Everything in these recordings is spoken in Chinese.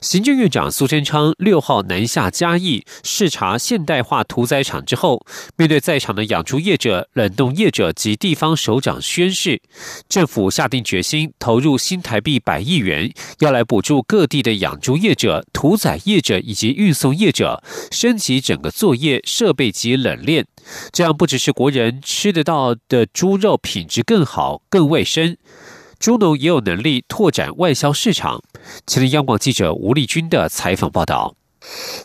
行政院长苏贞昌六号南下嘉义视察现代化屠宰场之后，面对在场的养猪业者、冷冻业者及地方首长宣誓，政府下定决心投入新台币百亿元，要来补助各地的养猪业者、屠宰业者以及运送业者，升级整个作业设备及冷链，这样不只是国人吃得到的猪肉品质更好、更卫生。猪农也有能力拓展外销市场。吉林，央广记者吴丽君的采访报道。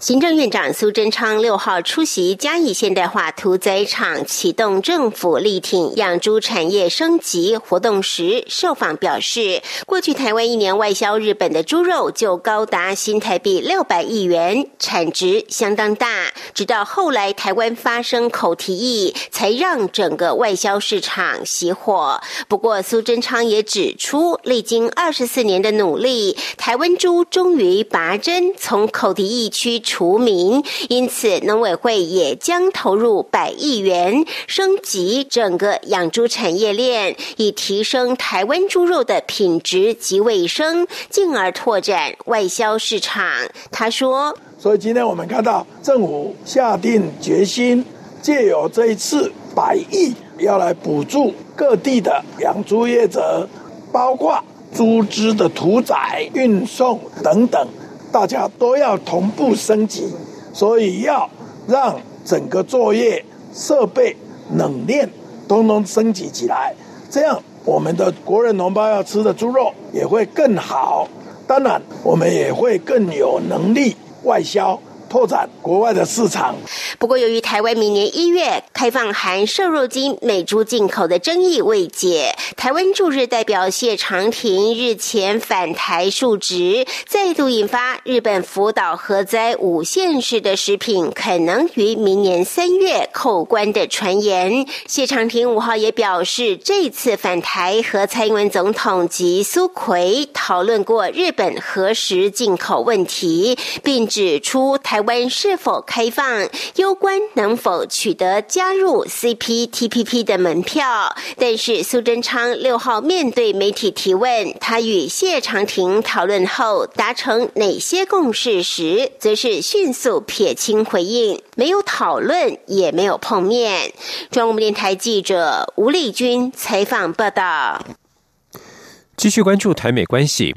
行政院长苏贞昌六号出席嘉义现代化屠宰场启动政府力挺养猪产业升级活动时，受访表示，过去台湾一年外销日本的猪肉就高达新台币六百亿元，产值相当大。直到后来台湾发生口蹄疫，才让整个外销市场熄火。不过，苏贞昌也指出，历经二十四年的努力，台湾猪终于拔针从口蹄疫。地区除名，因此农委会也将投入百亿元升级整个养猪产业链，以提升台湾猪肉的品质及卫生，进而拓展外销市场。他说：“所以今天我们看到政府下定决心，借由这一次百亿，要来补助各地的养猪业者，包括猪只的屠宰、运送等等。”大家都要同步升级，所以要让整个作业设备冷链都能升级起来，这样我们的国人同胞要吃的猪肉也会更好。当然，我们也会更有能力外销。拓展国外的市场。不过，由于台湾明年一月开放含瘦肉精美猪进口的争议未解，台湾驻日代表谢长廷日前返台述职，再度引发日本福岛核灾五县市的食品可能于明年三月扣关的传言。谢长廷五号也表示，这次返台和蔡英文总统及苏奎讨论过日本核食进口问题，并指出台。台湾是否开放？攸关能否取得加入 CPTPP 的门票？但是苏贞昌六号面对媒体提问，他与谢长廷讨论后达成哪些共识时，则是迅速撇清回应，没有讨论，也没有碰面。中央电台记者吴丽君采访报道。继续关注台美关系。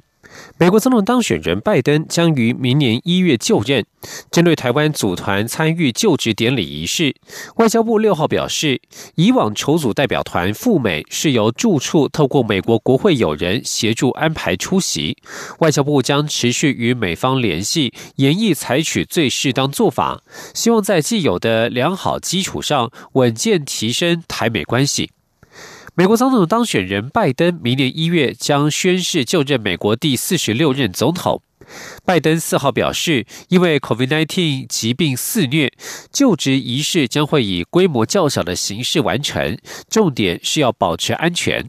美国总统当选人拜登将于明年一月就任。针对台湾组团参与就职典礼仪式，外交部六号表示，以往筹组代表团赴美是由驻处透过美国国会友人协助安排出席。外交部将持续与美方联系，严议采取最适当做法，希望在既有的良好基础上稳健提升台美关系。美国总统当选人拜登明年一月将宣誓就任美国第四十六任总统。拜登四号表示，因为 COVID-19 疾病肆虐，就职仪式将会以规模较小的形式完成，重点是要保持安全。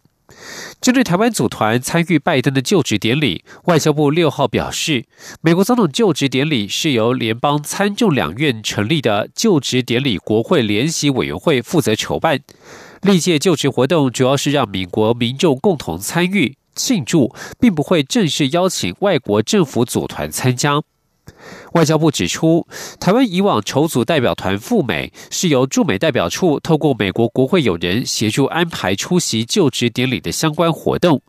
针对台湾组团参与拜登的就职典礼，外交部六号表示，美国总统就职典礼是由联邦参众两院成立的就职典礼国会联席委员会负责筹办。历届就职活动主要是让民国民众共同参与庆祝，并不会正式邀请外国政府组团参加。外交部指出，台湾以往筹组代表团赴美，是由驻美代表处透过美国国会友人协助安排出席就职典礼的相关活动，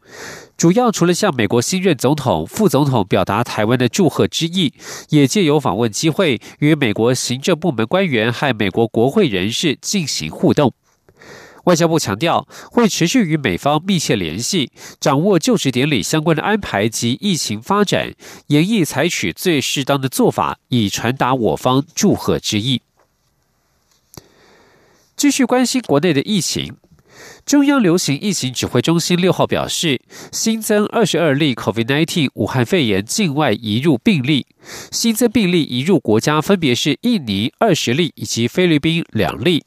主要除了向美国新任总统、副总统表达台湾的祝贺之意，也借由访问机会与美国行政部门官员和美国国会人士进行互动。外交部强调，会持续与美方密切联系，掌握就职典礼相关的安排及疫情发展，严议采取最适当的做法，以传达我方祝贺之意。继续关心国内的疫情，中央流行疫情指挥中心六号表示，新增二十二例 COVID-19 武汉肺炎境外移入病例，新增病例移入国家分别是印尼二十例以及菲律宾两例。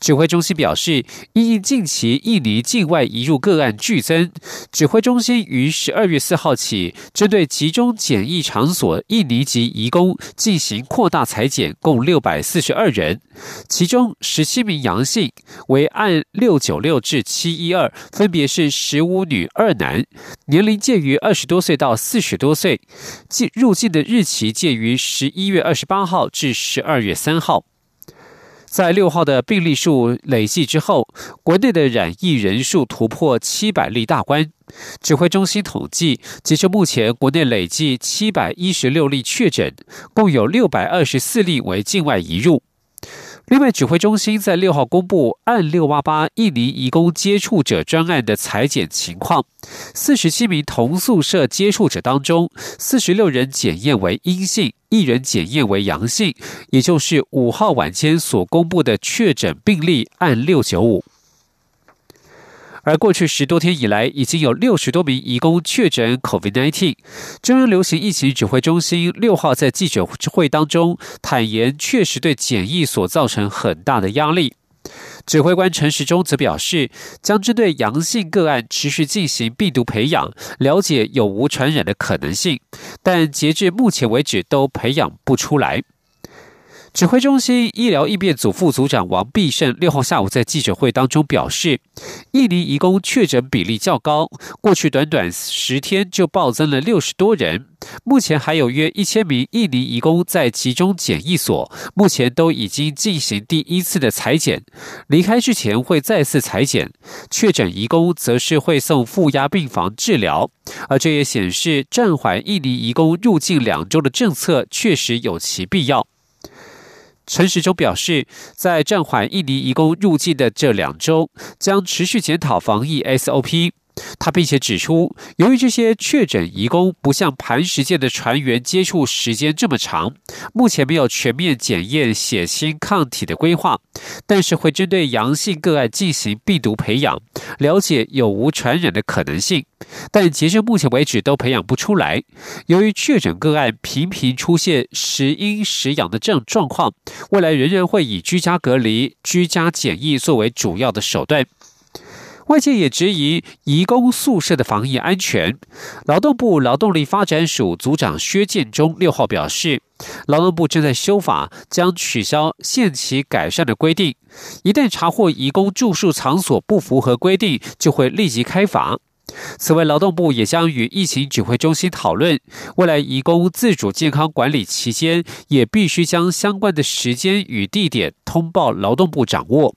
指挥中心表示，因应近期印尼境外移入个案剧增，指挥中心于十二月四号起，针对集中检疫场所印尼籍移工进行扩大裁剪，共六百四十二人，其中十七名阳性，为按六九六至七一二，分别是十五女二男，年龄介于二十多岁到四十多岁，进入境的日期介于十一月二十八号至十二月三号。在六号的病例数累计之后，国内的染疫人数突破七百例大关。指挥中心统计，截至目前，国内累计七百一十六例确诊，共有六百二十四例为境外移入。另外，指挥中心在六号公布案六八八印尼移工接触者专案的裁剪情况，四十七名同宿舍接触者当中，四十六人检验为阴性，一人检验为阳性，也就是五号晚间所公布的确诊病例案六九五。而过去十多天以来，已经有六十多名移工确诊 COVID-19。中央流行疫情指挥中心六号在记者会当中坦言，确实对检疫所造成很大的压力。指挥官陈时中则表示，将针对阳性个案持续进行病毒培养，了解有无传染的可能性，但截至目前为止都培养不出来。指挥中心医疗应变组副组长王必胜六号下午在记者会当中表示，印尼移工确诊比例较高，过去短短十天就暴增了六十多人。目前还有约一千名印尼移工在集中检疫所，目前都已经进行第一次的裁剪，离开之前会再次裁剪。确诊移工则是会送负压病房治疗，而这也显示暂缓印尼移工入境两周的政策确实有其必要。陈时中表示，在暂缓印尼移工入境的这两周，将持续检讨防疫 SOP。他并且指出，由于这些确诊移工不像磐石舰的船员接触时间这么长，目前没有全面检验血清抗体的规划，但是会针对阳性个案进行病毒培养，了解有无传染的可能性。但截至目前为止都培养不出来。由于确诊个案频频出现时阴时阳的这种状况，未来仍然会以居家隔离、居家检疫作为主要的手段。外界也质疑移工宿舍的防疫安全。劳动部劳动力发展署组长薛建中六号表示，劳动部正在修法，将取消限期改善的规定。一旦查获移工住宿场所不符合规定，就会立即开罚。此外，劳动部也将与疫情指挥中心讨论，未来移工自主健康管理期间，也必须将相关的时间与地点通报劳动部掌握。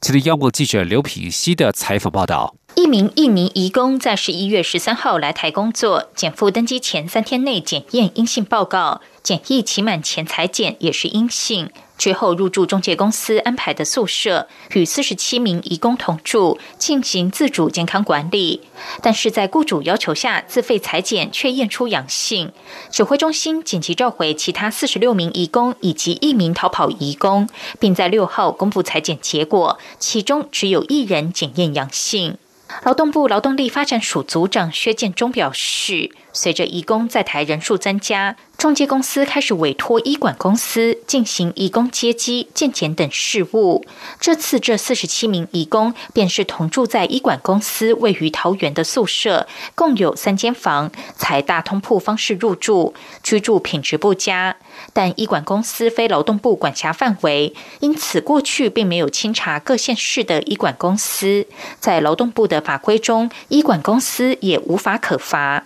今天，央广记者刘品希的采访报道：一名印尼移工在十一月十三号来台工作，减负登机前三天内检验阴性报告，检疫期满前裁检也是阴性。之后入住中介公司安排的宿舍，与四十七名移工同住，进行自主健康管理。但是在雇主要求下，自费裁剪却验出阳性。指挥中心紧急召回其他四十六名移工以及一名逃跑移工，并在六号公布裁剪结果，其中只有一人检验阳性。劳动部劳动力发展署组长薛建中表示，随着移工在台人数增加。中介公司开始委托医管公司进行义工接机、健检等事务。这次这四十七名义工便是同住在医管公司位于桃园的宿舍，共有三间房，采大通铺方式入住，居住品质不佳。但医管公司非劳动部管辖范围，因此过去并没有清查各县市的医管公司。在劳动部的法规中，医管公司也无法可罚。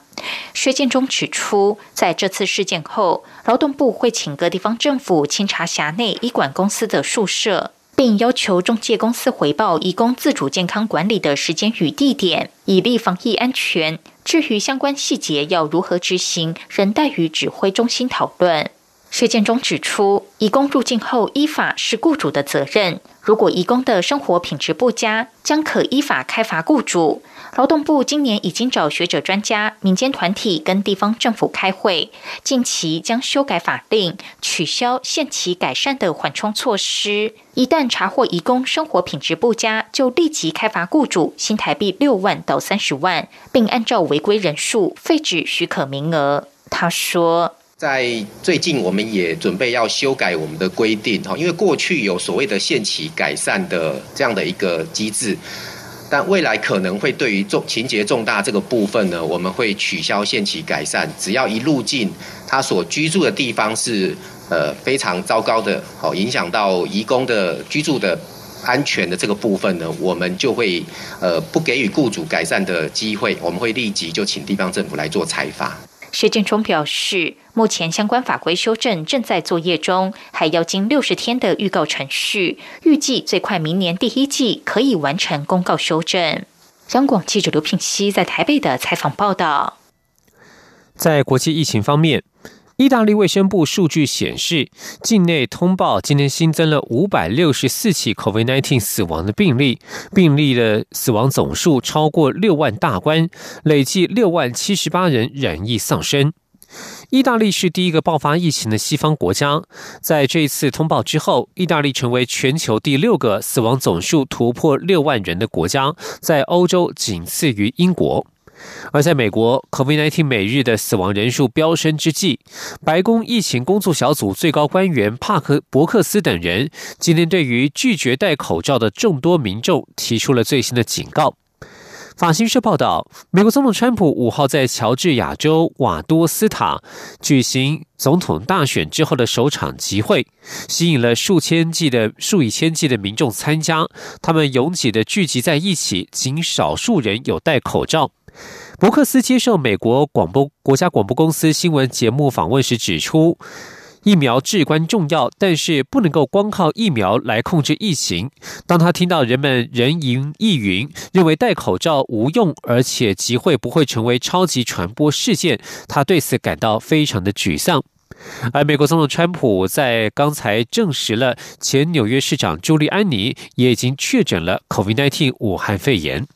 薛建中指出，在这次事件后，劳动部会请各地方政府清查辖内医管公司的宿舍，并要求中介公司回报义工自主健康管理的时间与地点，以利防疫安全。至于相关细节要如何执行，仍待与指挥中心讨论。薛建中指出，移工入境后依法是雇主的责任。如果移工的生活品质不佳，将可依法开罚雇主。劳动部今年已经找学者、专家、民间团体跟地方政府开会，近期将修改法令，取消限期改善的缓冲措施。一旦查获移工生活品质不佳，就立即开罚雇主新台币六万到三十万，并按照违规人数废止许可名额。他说。在最近，我们也准备要修改我们的规定哈，因为过去有所谓的限期改善的这样的一个机制，但未来可能会对于重情节重大这个部分呢，我们会取消限期改善，只要一入境他所居住的地方是呃非常糟糕的，好影响到移工的居住的安全的这个部分呢，我们就会呃不给予雇主改善的机会，我们会立即就请地方政府来做裁罚。薛建中表示，目前相关法规修正正在作业中，还要经六十天的预告程序，预计最快明年第一季可以完成公告修正。央广记者刘品熙在台北的采访报道。在国际疫情方面。意大利卫生部数据显示，境内通报今天新增了五百六十四起 COVID-19 死亡的病例，病例的死亡总数超过六万大关，累计六万七十八人染疫丧生。意大利是第一个爆发疫情的西方国家，在这一次通报之后，意大利成为全球第六个死亡总数突破六万人的国家，在欧洲仅次于英国。而在美国，COVID-19 每日的死亡人数飙升之际，白宫疫情工作小组最高官员帕克伯克斯等人今天对于拒绝戴口罩的众多民众提出了最新的警告。法新社报道，美国总统川普五号在乔治亚州瓦多斯塔举行总统大选之后的首场集会，吸引了数千计的数以千计的民众参加，他们拥挤的聚集在一起，仅少数人有戴口罩。伯克斯接受美国广播国家广播公司新闻节目访问时指出，疫苗至关重要，但是不能够光靠疫苗来控制疫情。当他听到人们人云亦云，认为戴口罩无用，而且集会不会成为超级传播事件，他对此感到非常的沮丧。而美国总统川普在刚才证实了，前纽约市长朱利安尼也已经确诊了 COVID-19 武汉肺炎。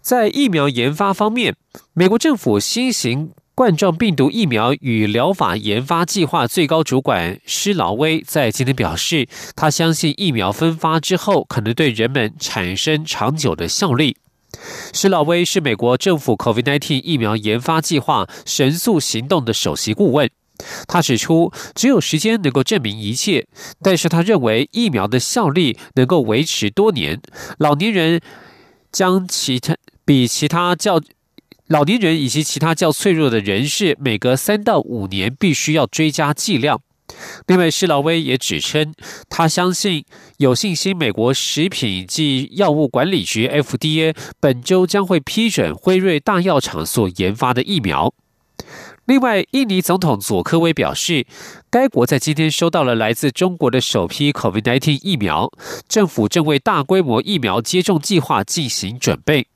在疫苗研发方面，美国政府新型冠状病毒疫苗与疗法研发计划最高主管施劳威在今天表示，他相信疫苗分发之后可能对人们产生长久的效力。施劳威是美国政府 COVID-19 疫苗研发计划神速行动的首席顾问，他指出，只有时间能够证明一切，但是他认为疫苗的效力能够维持多年。老年人将其他。比其他较老年人以及其他较脆弱的人士，每隔三到五年必须要追加剂量。另外，施劳威也指称，他相信有信心，美国食品及药物管理局 FDA 本周将会批准辉瑞大药厂所研发的疫苗。另外，印尼总统佐科威表示，该国在今天收到了来自中国的首批 COVID-19 疫苗，政府正为大规模疫苗接种计划进行准备。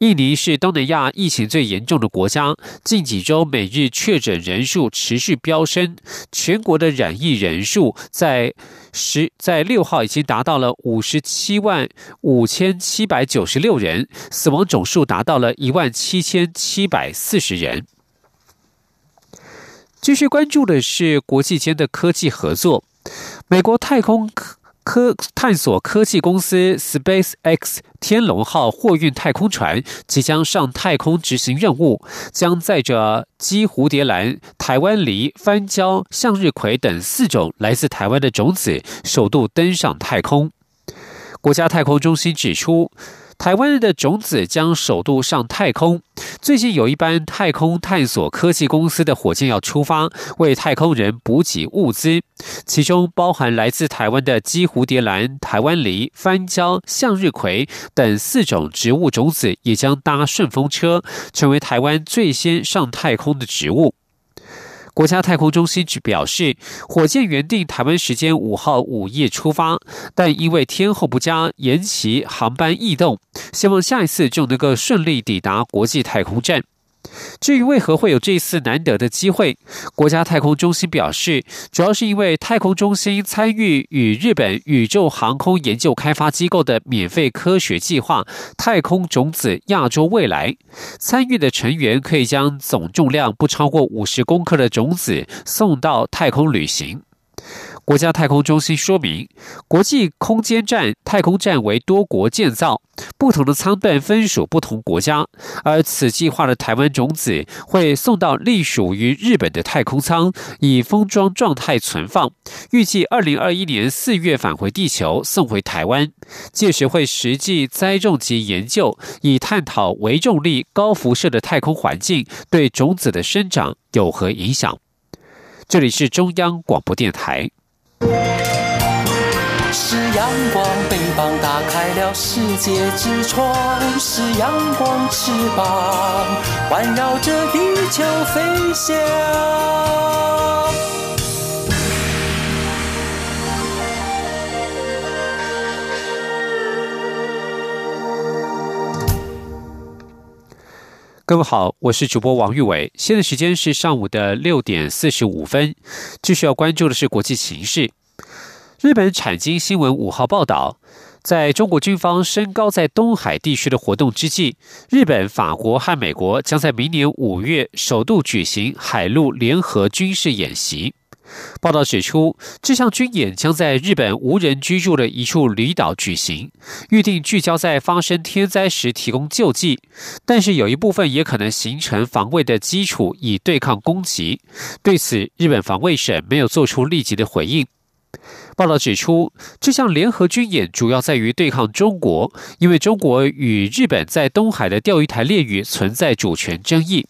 印尼是东南亚疫情最严重的国家，近几周每日确诊人数持续飙升，全国的染疫人数在十在六号已经达到了五十七万五千七百九十六人，死亡总数达到了一万七千七百四十人。继续关注的是国际间的科技合作，美国太空科科探索科技公司 SpaceX 天龙号货运太空船即将上太空执行任务，将载着鸡蝴蝶兰、台湾梨、番椒、向日葵等四种来自台湾的种子，首度登上太空。国家太空中心指出。台湾的种子将首度上太空。最近有一班太空探索科技公司的火箭要出发，为太空人补给物资，其中包含来自台湾的鸡蝴蝶兰、台湾梨、番椒、向日葵等四种植物种子，也将搭顺风车，成为台湾最先上太空的植物。国家太空中心只表示，火箭原定台湾时间五号午夜出发，但因为天候不佳，延期航班异动，希望下一次就能够顺利抵达国际太空站。至于为何会有这次难得的机会，国家太空中心表示，主要是因为太空中心参与与日本宇宙航空研究开发机构的免费科学计划“太空种子亚洲未来”，参与的成员可以将总重量不超过五十公克的种子送到太空旅行。国家太空中心说明，国际空间站太空站为多国建造，不同的舱段分属不同国家，而此计划的台湾种子会送到隶属于日本的太空舱，以封装状态存放，预计二零二一年四月返回地球，送回台湾，届时会实际栽种及研究，以探讨微重力、高辐射的太空环境对种子的生长有何影响。这里是中央广播电台。是阳光，翅膀打开了世界之窗；是阳光，翅膀环绕着地球飞翔。各位好，我是主播王玉伟，现在时间是上午的六点四十五分。继续要关注的是国际形势。日本产经新闻五号报道，在中国军方升高在东海地区的活动之际，日本、法国和美国将在明年五月首度举行海陆联合军事演习。报道指出，这项军演将在日本无人居住的一处离岛举行，预定聚焦在发生天灾时提供救济，但是有一部分也可能形成防卫的基础，以对抗攻击。对此，日本防卫省没有做出立即的回应。报道指出，这项联合军演主要在于对抗中国，因为中国与日本在东海的钓鱼台列屿存在主权争议。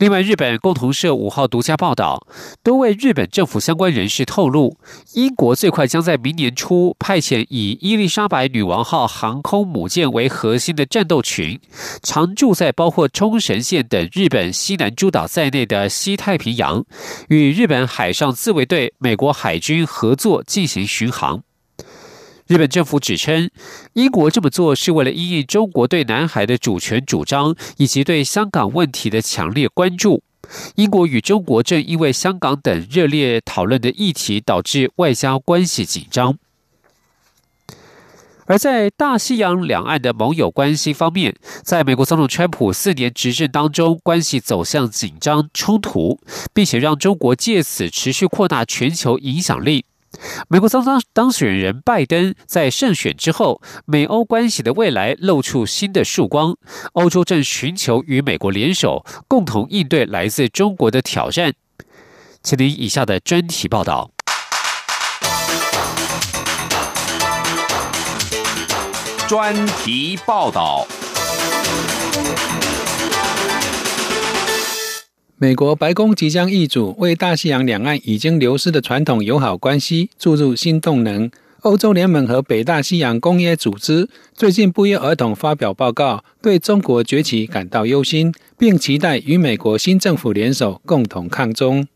另外，日本共同社五号独家报道，多位日本政府相关人士透露，英国最快将在明年初派遣以伊丽莎白女王号航空母舰为核心的战斗群，常驻在包括冲绳县等日本西南诸岛在内的西太平洋，与日本海上自卫队、美国海军合作进行巡航。日本政府指称，英国这么做是为了因应中国对南海的主权主张，以及对香港问题的强烈关注。英国与中国正因为香港等热烈讨论的议题，导致外交关系紧张。而在大西洋两岸的盟友关系方面，在美国总统川普四年执政当中，关系走向紧张冲突，并且让中国借此持续扩大全球影响力。美国当当当选人拜登在胜选之后，美欧关系的未来露出新的曙光。欧洲正寻求与美国联手，共同应对来自中国的挑战。请您以下的专题报道。专题报道。美国白宫即将易主，为大西洋两岸已经流失的传统友好关系注入新动能。欧洲联盟和北大西洋公约组织最近不约而同发表报告，对中国崛起感到忧心，并期待与美国新政府联手，共同抗中。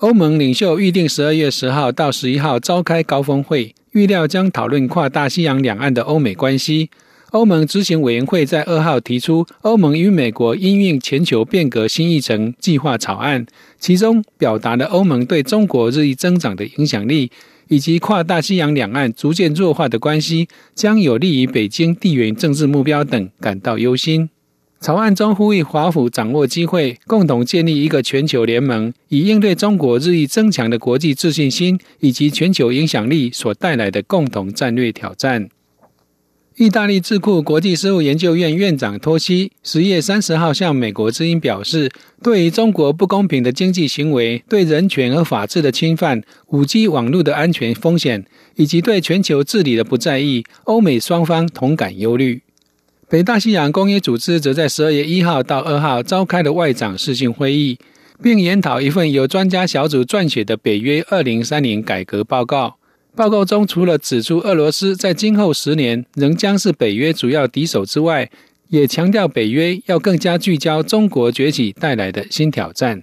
欧盟领袖预定十二月十号到十一号召开高峰会，预料将讨论跨大西洋两岸的欧美关系。欧盟执行委员会在二号提出欧盟与美国应运全球变革新议程计划草案，其中表达了欧盟对中国日益增长的影响力，以及跨大西洋两岸逐渐弱化的关系将有利于北京地缘政治目标等感到忧心。草案中呼吁华府掌握机会，共同建立一个全球联盟，以应对中国日益增强的国际自信心以及全球影响力所带来的共同战略挑战。意大利智库国际事务研究院院长托西十月三十号向美国之音表示，对于中国不公平的经济行为、对人权和法治的侵犯、五 G 网络的安全风险，以及对全球治理的不在意，欧美双方同感忧虑。北大西洋公约组织则在十二月一号到二号召开了外长视讯会议，并研讨一份由专家小组撰写的北约二零三零改革报告。报告中除了指出俄罗斯在今后十年仍将是北约主要敌手之外，也强调北约要更加聚焦中国崛起带来的新挑战。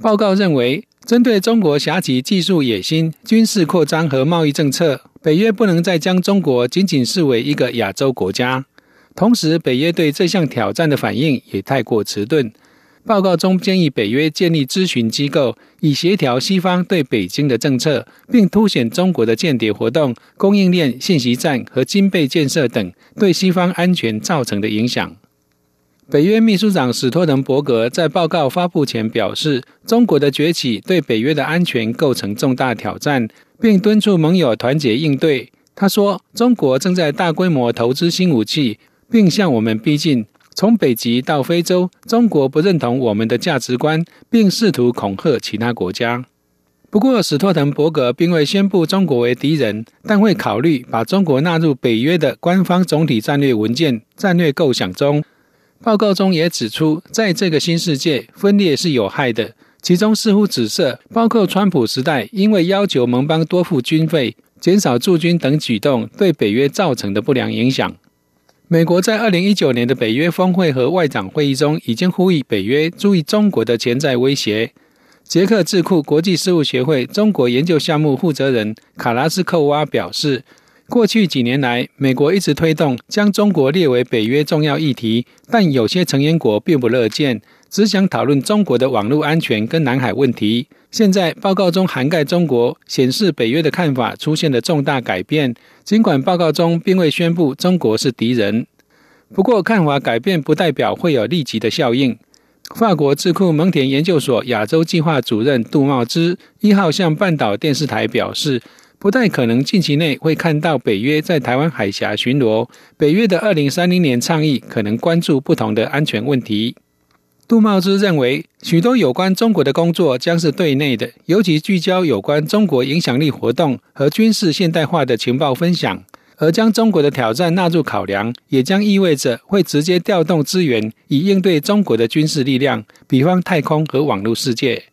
报告认为，针对中国狭旗技术野心、军事扩张和贸易政策，北约不能再将中国仅仅视为一个亚洲国家。同时，北约对这项挑战的反应也太过迟钝。报告中建议北约建立咨询机构，以协调西方对北京的政策，并凸显中国的间谍活动、供应链、信息战和军备建设等对西方安全造成的影响。北约秘书长史托滕伯格在报告发布前表示，中国的崛起对北约的安全构成重大挑战，并敦促盟友团结应对。他说：“中国正在大规模投资新武器，并向我们逼近。”从北极到非洲，中国不认同我们的价值观，并试图恐吓其他国家。不过，史托滕伯格并未宣布中国为敌人，但会考虑把中国纳入北约的官方总体战略文件战略构想中。报告中也指出，在这个新世界，分裂是有害的。其中似乎指涉包括川普时代因为要求盟邦多付军费、减少驻军等举动对北约造成的不良影响。美国在二零一九年的北约峰会和外长会议中，已经呼吁北约注意中国的潜在威胁。捷克智库国际事务协会中国研究项目负责人卡拉斯科娃表示，过去几年来，美国一直推动将中国列为北约重要议题，但有些成员国并不乐见，只想讨论中国的网络安全跟南海问题。现在报告中涵盖中国，显示北约的看法出现了重大改变。尽管报告中并未宣布中国是敌人，不过看法改变不代表会有立即的效应。法国智库蒙田研究所亚洲计划主任杜茂之一号向半岛电视台表示，不太可能近期内会看到北约在台湾海峡巡逻。北约的二零三零年倡议可能关注不同的安全问题。杜茂之认为，许多有关中国的工作将是对内的，尤其聚焦有关中国影响力活动和军事现代化的情报分享。而将中国的挑战纳入考量，也将意味着会直接调动资源以应对中国的军事力量，比方太空和网络世界。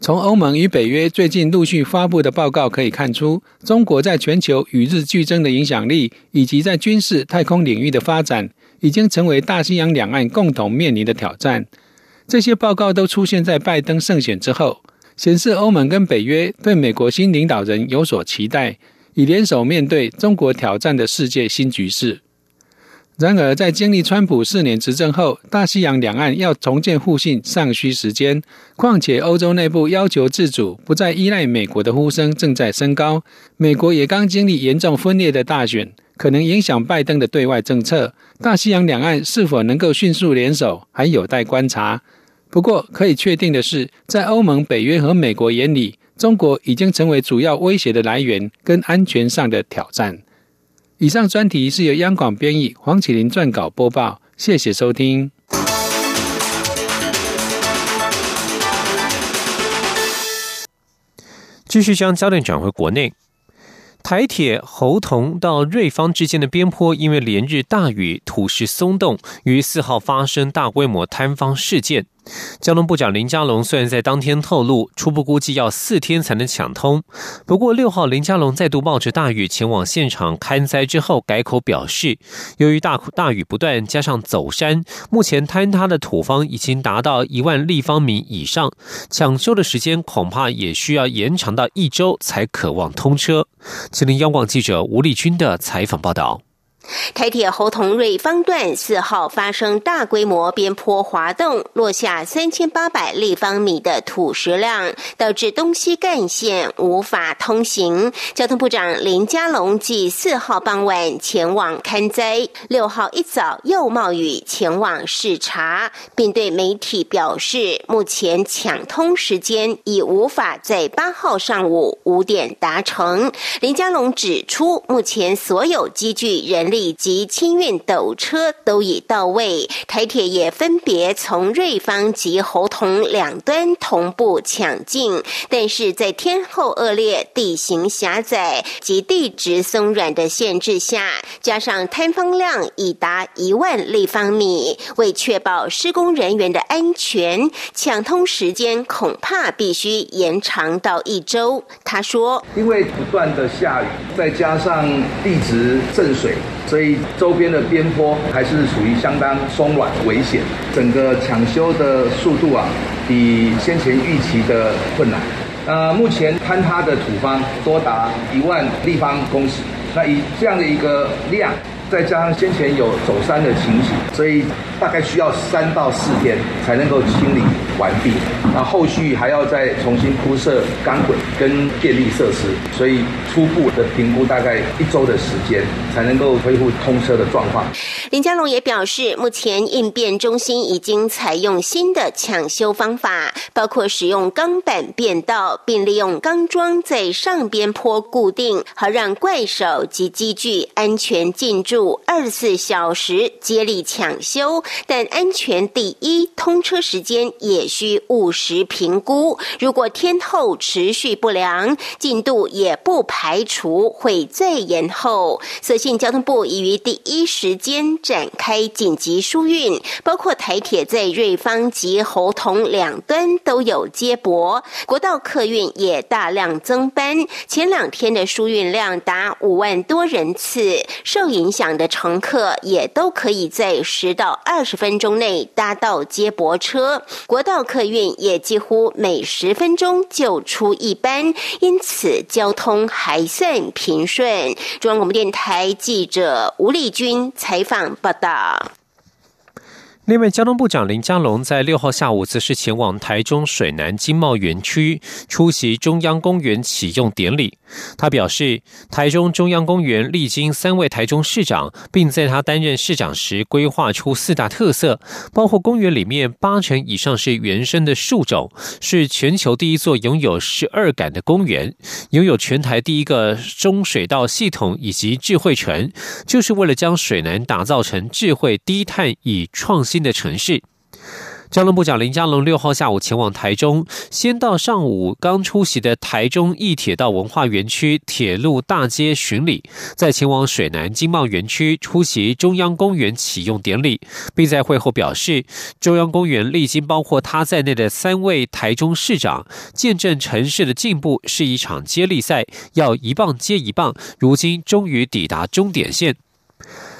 从欧盟与北约最近陆续发布的报告可以看出，中国在全球与日俱增的影响力，以及在军事太空领域的发展。已经成为大西洋两岸共同面临的挑战。这些报告都出现在拜登胜选之后，显示欧盟跟北约对美国新领导人有所期待，以联手面对中国挑战的世界新局势。然而，在经历川普四年执政后，大西洋两岸要重建互信尚需时间。况且，欧洲内部要求自主、不再依赖美国的呼声正在升高。美国也刚经历严重分裂的大选。可能影响拜登的对外政策。大西洋两岸是否能够迅速联手，还有待观察。不过，可以确定的是，在欧盟、北约和美国眼里，中国已经成为主要威胁的来源跟安全上的挑战。以上专题是由央广编译，黄启林撰稿播报。谢谢收听。继续将焦点转回国内。台铁侯同到瑞芳之间的边坡，因为连日大雨，土石松动，于四号发生大规模坍方事件。交通部长林佳龙虽然在当天透露，初步估计要四天才能抢通。不过六号林佳龙再度冒着大雨前往现场勘灾之后，改口表示，由于大大雨不断，加上走山，目前坍塌的土方已经达到一万立方米以上，抢修的时间恐怕也需要延长到一周才可望通车。吉林央广记者吴立军的采访报道。台铁侯同瑞方段四号发生大规模边坡滑动，落下三千八百立方米的土石量，导致东西干线无法通行。交通部长林佳龙继四号傍晚前往勘灾，六号一早又冒雨前往视察，并对媒体表示，目前抢通时间已无法在八号上午五点达成。林佳龙指出，目前所有机具人。力以及清运斗车都已到位，台铁也分别从瑞芳及侯同两端同步抢进，但是在天候恶劣、地形狭窄及地质松软的限制下，加上摊方量已达一万立方米，为确保施工人员的安全，抢通时间恐怕必须延长到一周。他说：“因为不断的下雨，再加上地质渗水。”所以周边的边坡还是属于相当松软危险，整个抢修的速度啊，比先前预期的困难。呃，目前坍塌的土方多达一万立方公尺，那以这样的一个量，再加上先前有走山的情形，所以大概需要三到四天才能够清理完毕。那后续还要再重新铺设钢轨跟电力设施，所以初步的评估大概一周的时间才能够恢复通车的状况。林佳龙也表示，目前应变中心已经采用新的抢修方法，包括使用钢板变道，并利用钢桩在上边坡固定，好让怪手及机具安全进驻，二十四小时接力抢修。但安全第一，通车时间也需务实评估。如果天后持续不良，进度也不排除会再延后。所幸交通部已于第一时间。展开紧急疏运，包括台铁在瑞芳及侯同两端都有接驳，国道客运也大量增班。前两天的疏运量达五万多人次，受影响的乘客也都可以在十到二二十分钟内搭到接驳车。国道客运也几乎每十分钟就出一班，因此交通还算平顺。中央广播电台记者吴丽君采访。报道。另外，交通部长林佳龙在六号下午则是前往台中水南经贸园区出席中央公园启用典礼。他表示，台中中央公园历经三位台中市长，并在他担任市长时规划出四大特色，包括公园里面八成以上是原生的树种，是全球第一座拥有十二杆的公园，拥有全台第一个中水道系统以及智慧城，就是为了将水南打造成智慧低碳以创新。的城市，交通部长林佳龙六号下午前往台中，先到上午刚出席的台中一铁道文化园区铁路大街巡礼，再前往水南经贸园区出席中央公园启用典礼，并在会后表示，中央公园历经包括他在内的三位台中市长，见证城市的进步是一场接力赛，要一棒接一棒，如今终于抵达终点线。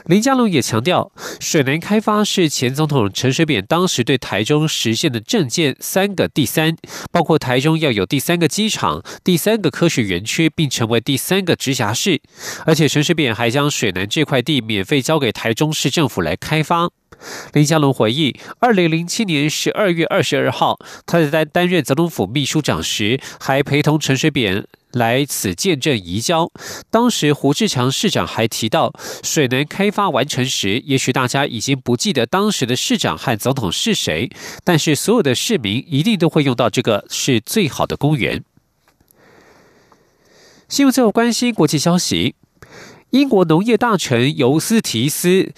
林佳龙也强调，水南开发是前总统陈水扁当时对台中实现的政见三个第三，包括台中要有第三个机场、第三个科学园区，并成为第三个直辖市。而且陈水扁还将水南这块地免费交给台中市政府来开发。林佳龙回忆，二零零七年十二月二十二号，他在担任总统府秘书长时，还陪同陈水扁。来此见证移交。当时胡志强市长还提到，水能开发完成时，也许大家已经不记得当时的市长和总统是谁，但是所有的市民一定都会用到这个是最好的公园。新闻最后关心国际消息，英国农业大臣尤斯提斯。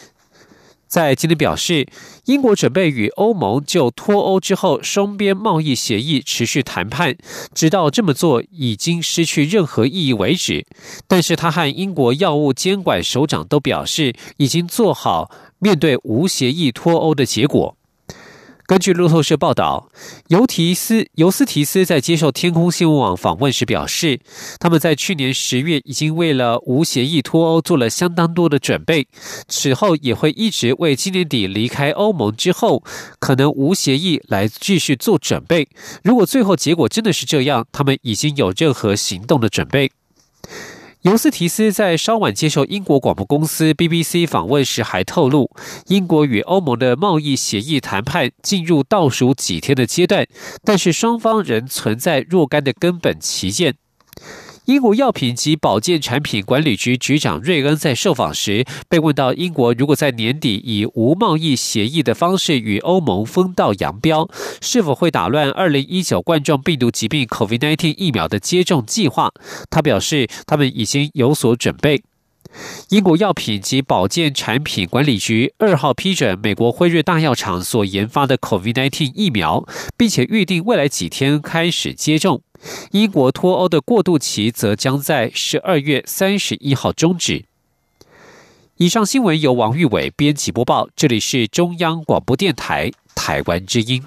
在今天表示，英国准备与欧盟就脱欧之后双边贸易协议持续谈判，直到这么做已经失去任何意义为止。但是他和英国药物监管首长都表示，已经做好面对无协议脱欧的结果。根据路透社报道，尤提斯尤斯提斯在接受天空新闻网访问时表示，他们在去年十月已经为了无协议脱欧做了相当多的准备，此后也会一直为今年底离开欧盟之后可能无协议来继续做准备。如果最后结果真的是这样，他们已经有任何行动的准备。尤斯提斯在稍晚接受英国广播公司 BBC 访问时还透露，英国与欧盟的贸易协议谈判进入倒数几天的阶段，但是双方仍存在若干的根本旗舰。英国药品及保健产品管理局局长瑞恩在受访时被问到，英国如果在年底以无贸易协议的方式与欧盟分道扬镳，是否会打乱2019冠状病毒疾病 COVID-19 疫苗的接种计划？他表示，他们已经有所准备。英国药品及保健产品管理局二号批准美国辉瑞大药厂所研发的 COVID-19 疫苗，并且预定未来几天开始接种。英国脱欧的过渡期则将在十二月三十一号终止。以上新闻由王玉伟编辑播报，这里是中央广播电台台湾之音。